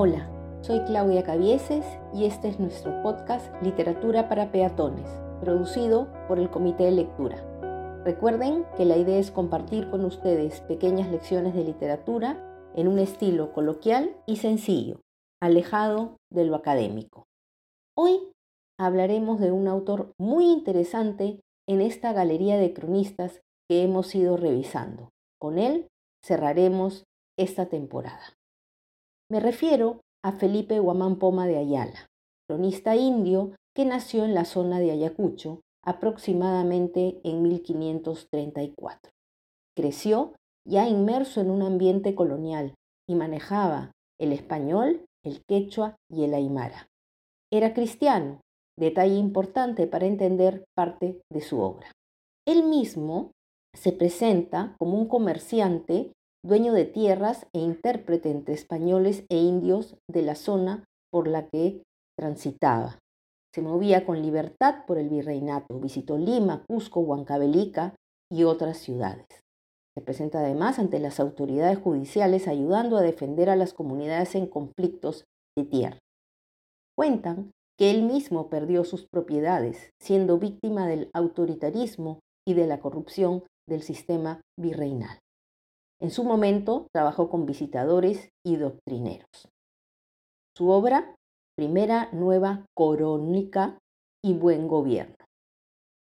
Hola, soy Claudia Cavieses y este es nuestro podcast Literatura para Peatones, producido por el Comité de Lectura. Recuerden que la idea es compartir con ustedes pequeñas lecciones de literatura en un estilo coloquial y sencillo, alejado de lo académico. Hoy hablaremos de un autor muy interesante en esta galería de cronistas que hemos ido revisando. Con él cerraremos esta temporada. Me refiero a Felipe Guamán Poma de Ayala, cronista indio que nació en la zona de Ayacucho aproximadamente en 1534. Creció ya inmerso en un ambiente colonial y manejaba el español, el quechua y el aymara. Era cristiano, detalle importante para entender parte de su obra. Él mismo se presenta como un comerciante dueño de tierras e intérprete entre españoles e indios de la zona por la que transitaba. Se movía con libertad por el virreinato, visitó Lima, Cusco, Huancavelica y otras ciudades. Se presenta además ante las autoridades judiciales ayudando a defender a las comunidades en conflictos de tierra. Cuentan que él mismo perdió sus propiedades, siendo víctima del autoritarismo y de la corrupción del sistema virreinal. En su momento trabajó con visitadores y doctrineros. Su obra, Primera Nueva Corónica y Buen Gobierno.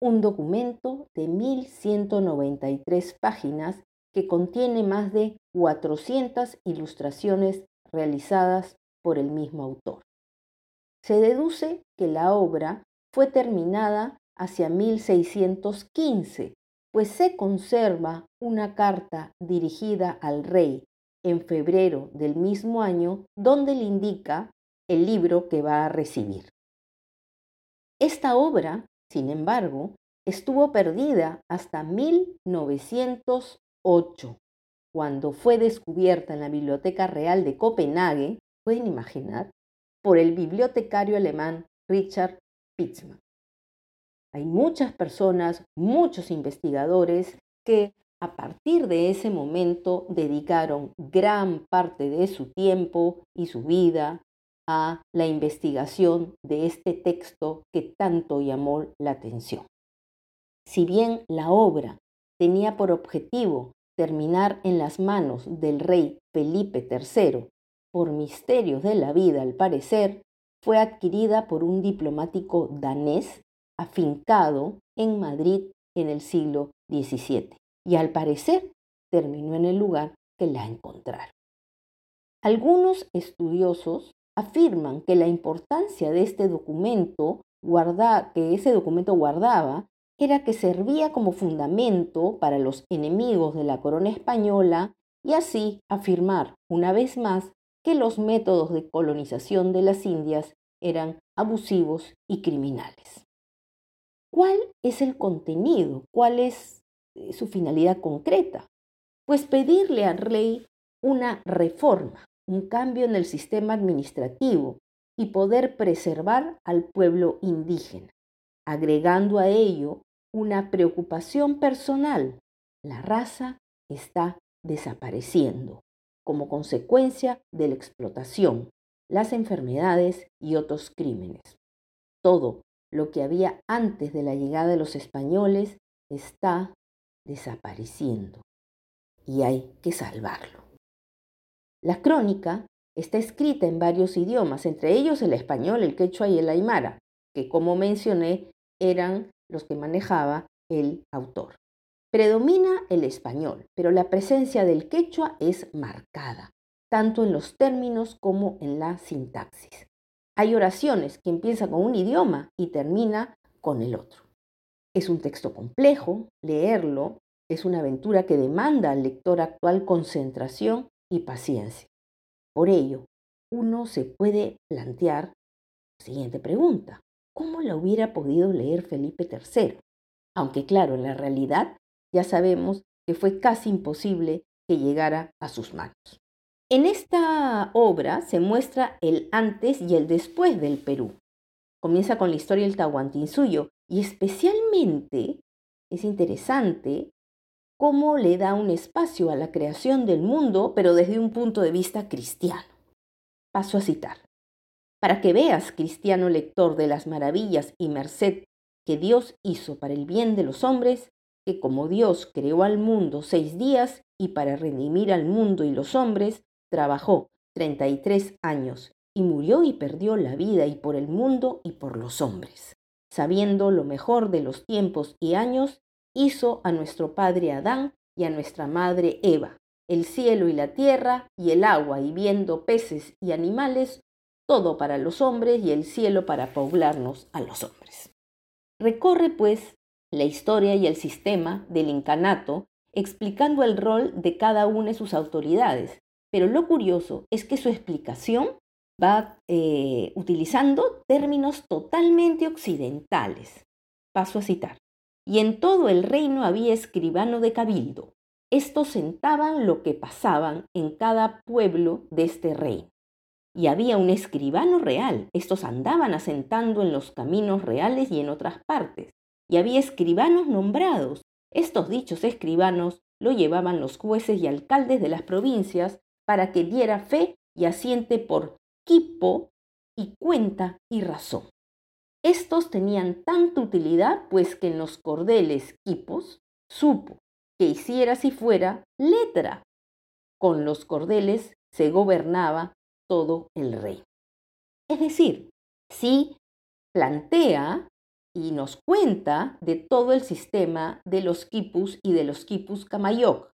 Un documento de 1193 páginas que contiene más de 400 ilustraciones realizadas por el mismo autor. Se deduce que la obra fue terminada hacia 1615 pues se conserva una carta dirigida al rey en febrero del mismo año donde le indica el libro que va a recibir. Esta obra, sin embargo, estuvo perdida hasta 1908, cuando fue descubierta en la Biblioteca Real de Copenhague, pueden imaginar, por el bibliotecario alemán Richard Pitzmann. Hay muchas personas, muchos investigadores que a partir de ese momento dedicaron gran parte de su tiempo y su vida a la investigación de este texto que tanto llamó la atención. Si bien la obra tenía por objetivo terminar en las manos del rey Felipe III, por misterios de la vida al parecer, fue adquirida por un diplomático danés afincado en Madrid en el siglo XVII y al parecer terminó en el lugar que la encontraron. Algunos estudiosos afirman que la importancia de este documento que ese documento guardaba era que servía como fundamento para los enemigos de la corona española y así afirmar una vez más que los métodos de colonización de las Indias eran abusivos y criminales. ¿Cuál es el contenido? ¿Cuál es eh, su finalidad concreta? Pues pedirle al rey una reforma, un cambio en el sistema administrativo y poder preservar al pueblo indígena, agregando a ello una preocupación personal. La raza está desapareciendo como consecuencia de la explotación, las enfermedades y otros crímenes. Todo lo que había antes de la llegada de los españoles está desapareciendo y hay que salvarlo. La crónica está escrita en varios idiomas, entre ellos el español, el quechua y el aymara, que como mencioné eran los que manejaba el autor. Predomina el español, pero la presencia del quechua es marcada, tanto en los términos como en la sintaxis. Hay oraciones que empiezan con un idioma y termina con el otro. Es un texto complejo, leerlo es una aventura que demanda al lector actual concentración y paciencia. Por ello, uno se puede plantear la siguiente pregunta. ¿Cómo la hubiera podido leer Felipe III? Aunque claro, en la realidad ya sabemos que fue casi imposible que llegara a sus manos. En esta obra se muestra el antes y el después del Perú. Comienza con la historia del Tahuantinsuyo y especialmente es interesante cómo le da un espacio a la creación del mundo, pero desde un punto de vista cristiano. Paso a citar. Para que veas, cristiano lector, de las maravillas y merced que Dios hizo para el bien de los hombres, que como Dios creó al mundo seis días y para redimir al mundo y los hombres, trabajó treinta y tres años y murió y perdió la vida y por el mundo y por los hombres. Sabiendo lo mejor de los tiempos y años, hizo a nuestro padre Adán y a nuestra madre Eva, el cielo y la tierra y el agua y viendo peces y animales, todo para los hombres y el cielo para poblarnos a los hombres. Recorre, pues, la historia y el sistema del incanato, explicando el rol de cada una de sus autoridades, pero lo curioso es que su explicación va eh, utilizando términos totalmente occidentales. Paso a citar. Y en todo el reino había escribano de cabildo. Estos sentaban lo que pasaban en cada pueblo de este reino. Y había un escribano real. Estos andaban asentando en los caminos reales y en otras partes. Y había escribanos nombrados. Estos dichos escribanos lo llevaban los jueces y alcaldes de las provincias para que diera fe y asiente por quipo y cuenta y razón. Estos tenían tanta utilidad, pues que en los cordeles quipos supo que hiciera si fuera letra. Con los cordeles se gobernaba todo el rey. Es decir, si plantea y nos cuenta de todo el sistema de los quipus y de los quipus Kamayoc,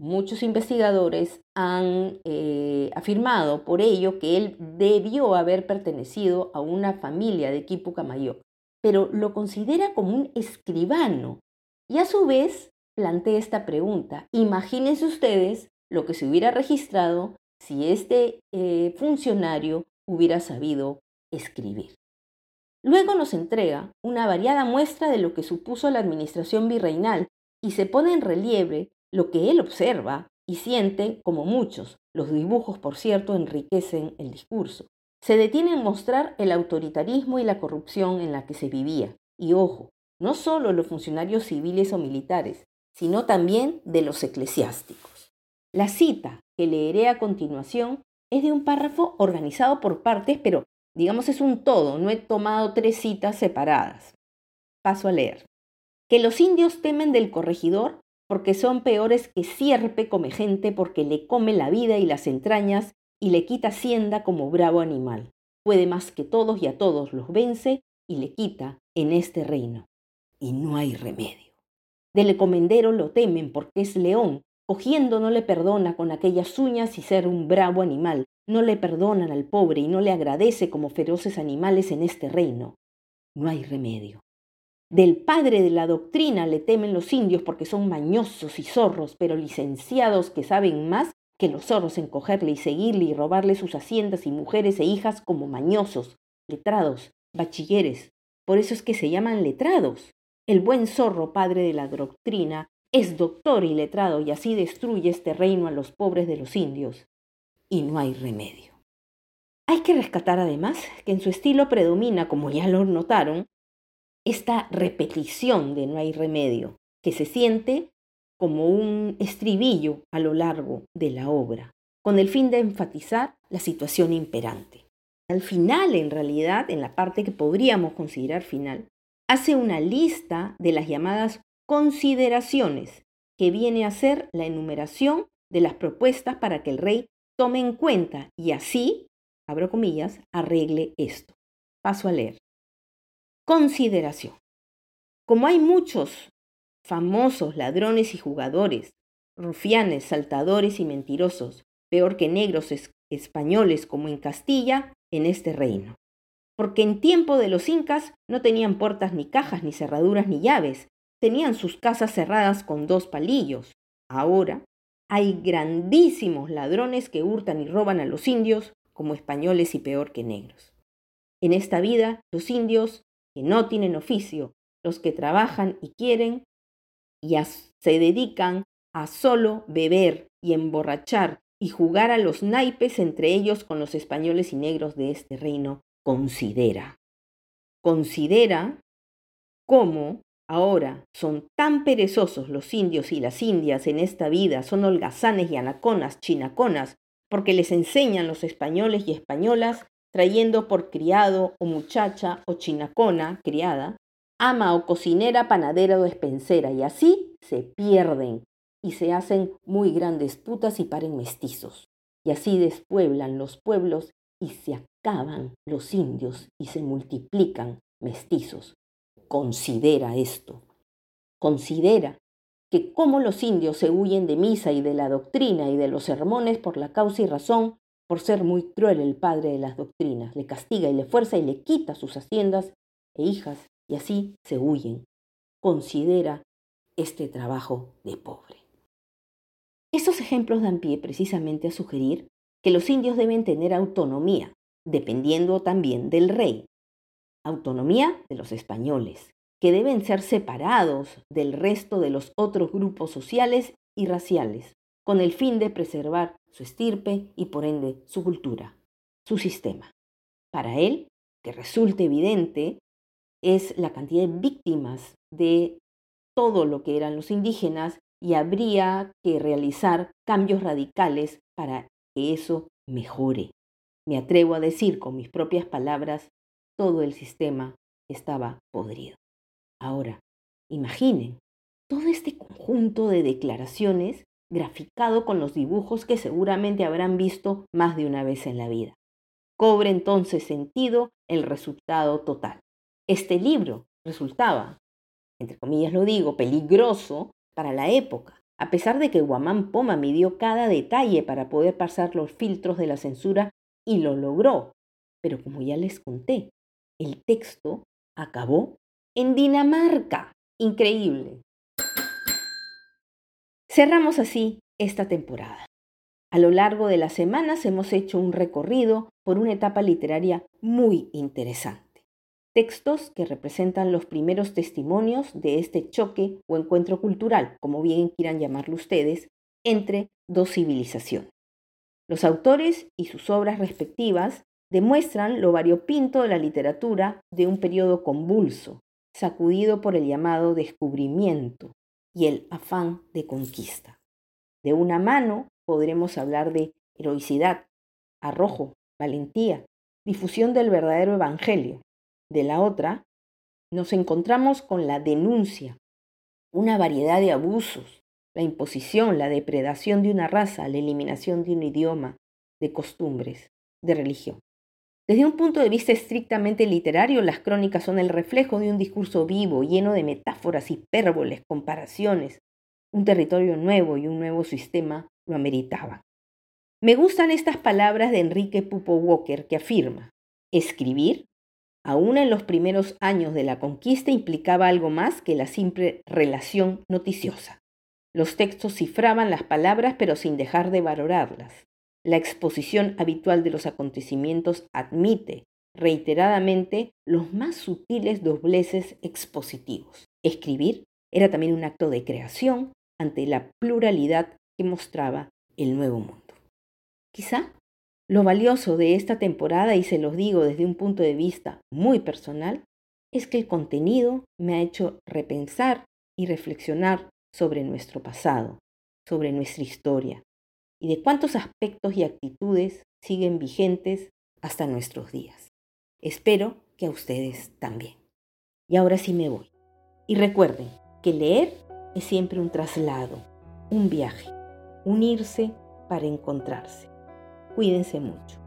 Muchos investigadores han eh, afirmado por ello que él debió haber pertenecido a una familia de Kipucamayo, pero lo considera como un escribano. Y a su vez plantea esta pregunta. Imagínense ustedes lo que se hubiera registrado si este eh, funcionario hubiera sabido escribir. Luego nos entrega una variada muestra de lo que supuso la administración virreinal y se pone en relieve lo que él observa y siente como muchos. Los dibujos, por cierto, enriquecen el discurso. Se detiene en mostrar el autoritarismo y la corrupción en la que se vivía. Y ojo, no solo los funcionarios civiles o militares, sino también de los eclesiásticos. La cita que leeré a continuación es de un párrafo organizado por partes, pero digamos es un todo, no he tomado tres citas separadas. Paso a leer. Que los indios temen del corregidor porque son peores que sierpe come gente porque le come la vida y las entrañas y le quita hacienda como bravo animal. Puede más que todos y a todos los vence y le quita en este reino. Y no hay remedio. Del comendero lo temen porque es león, cogiendo no le perdona con aquellas uñas y ser un bravo animal, no le perdonan al pobre y no le agradece como feroces animales en este reino. No hay remedio. Del padre de la doctrina le temen los indios porque son mañosos y zorros, pero licenciados que saben más que los zorros en cogerle y seguirle y robarle sus haciendas y mujeres e hijas como mañosos, letrados, bachilleres. Por eso es que se llaman letrados. El buen zorro, padre de la doctrina, es doctor y letrado y así destruye este reino a los pobres de los indios. Y no hay remedio. Hay que rescatar además que en su estilo predomina, como ya lo notaron, esta repetición de no hay remedio, que se siente como un estribillo a lo largo de la obra, con el fin de enfatizar la situación imperante. Al final, en realidad, en la parte que podríamos considerar final, hace una lista de las llamadas consideraciones, que viene a ser la enumeración de las propuestas para que el rey tome en cuenta y así, abro comillas, arregle esto. Paso a leer. Consideración. Como hay muchos famosos ladrones y jugadores, rufianes, saltadores y mentirosos, peor que negros españoles como en Castilla, en este reino. Porque en tiempo de los incas no tenían puertas ni cajas, ni cerraduras, ni llaves, tenían sus casas cerradas con dos palillos. Ahora hay grandísimos ladrones que hurtan y roban a los indios como españoles y peor que negros. En esta vida los indios que no tienen oficio, los que trabajan y quieren y se dedican a solo beber y emborrachar y jugar a los naipes entre ellos con los españoles y negros de este reino, considera. Considera cómo ahora son tan perezosos los indios y las indias en esta vida, son holgazanes y anaconas, chinaconas, porque les enseñan los españoles y españolas, trayendo por criado o muchacha o chinacona, criada, ama o cocinera, panadera o despensera, y así se pierden y se hacen muy grandes putas y paren mestizos. Y así despueblan los pueblos y se acaban los indios y se multiplican mestizos. Considera esto. Considera que como los indios se huyen de misa y de la doctrina y de los sermones por la causa y razón, por ser muy cruel el padre de las doctrinas, le castiga y le fuerza y le quita sus haciendas e hijas, y así se huyen. Considera este trabajo de pobre. Estos ejemplos dan pie precisamente a sugerir que los indios deben tener autonomía, dependiendo también del rey. Autonomía de los españoles, que deben ser separados del resto de los otros grupos sociales y raciales, con el fin de preservar su estirpe y por ende su cultura, su sistema. Para él, que resulte evidente, es la cantidad de víctimas de todo lo que eran los indígenas y habría que realizar cambios radicales para que eso mejore. Me atrevo a decir con mis propias palabras, todo el sistema estaba podrido. Ahora, imaginen todo este conjunto de declaraciones graficado con los dibujos que seguramente habrán visto más de una vez en la vida. Cobre entonces sentido el resultado total. Este libro resultaba, entre comillas lo digo, peligroso para la época, a pesar de que Guamán Poma midió cada detalle para poder pasar los filtros de la censura y lo logró. Pero como ya les conté, el texto acabó en Dinamarca. Increíble. Cerramos así esta temporada. A lo largo de las semanas hemos hecho un recorrido por una etapa literaria muy interesante textos que representan los primeros testimonios de este choque o encuentro cultural, como bien quieran llamarlo ustedes, entre dos civilizaciones. Los autores y sus obras respectivas demuestran lo variopinto de la literatura de un periodo convulso, sacudido por el llamado descubrimiento y el afán de conquista. De una mano podremos hablar de heroicidad, arrojo, valentía, difusión del verdadero evangelio, de la otra, nos encontramos con la denuncia, una variedad de abusos, la imposición, la depredación de una raza, la eliminación de un idioma, de costumbres, de religión. Desde un punto de vista estrictamente literario, las crónicas son el reflejo de un discurso vivo, lleno de metáforas, hipérboles, comparaciones. Un territorio nuevo y un nuevo sistema lo ameritaban. Me gustan estas palabras de Enrique Pupo Walker que afirma, escribir Aún en los primeros años de la conquista implicaba algo más que la simple relación noticiosa. Los textos cifraban las palabras pero sin dejar de valorarlas. La exposición habitual de los acontecimientos admite reiteradamente los más sutiles dobleces expositivos. Escribir era también un acto de creación ante la pluralidad que mostraba el nuevo mundo. Quizá lo valioso de esta temporada, y se los digo desde un punto de vista muy personal, es que el contenido me ha hecho repensar y reflexionar sobre nuestro pasado, sobre nuestra historia, y de cuántos aspectos y actitudes siguen vigentes hasta nuestros días. Espero que a ustedes también. Y ahora sí me voy. Y recuerden que leer es siempre un traslado, un viaje, unirse para encontrarse. Cuídense mucho.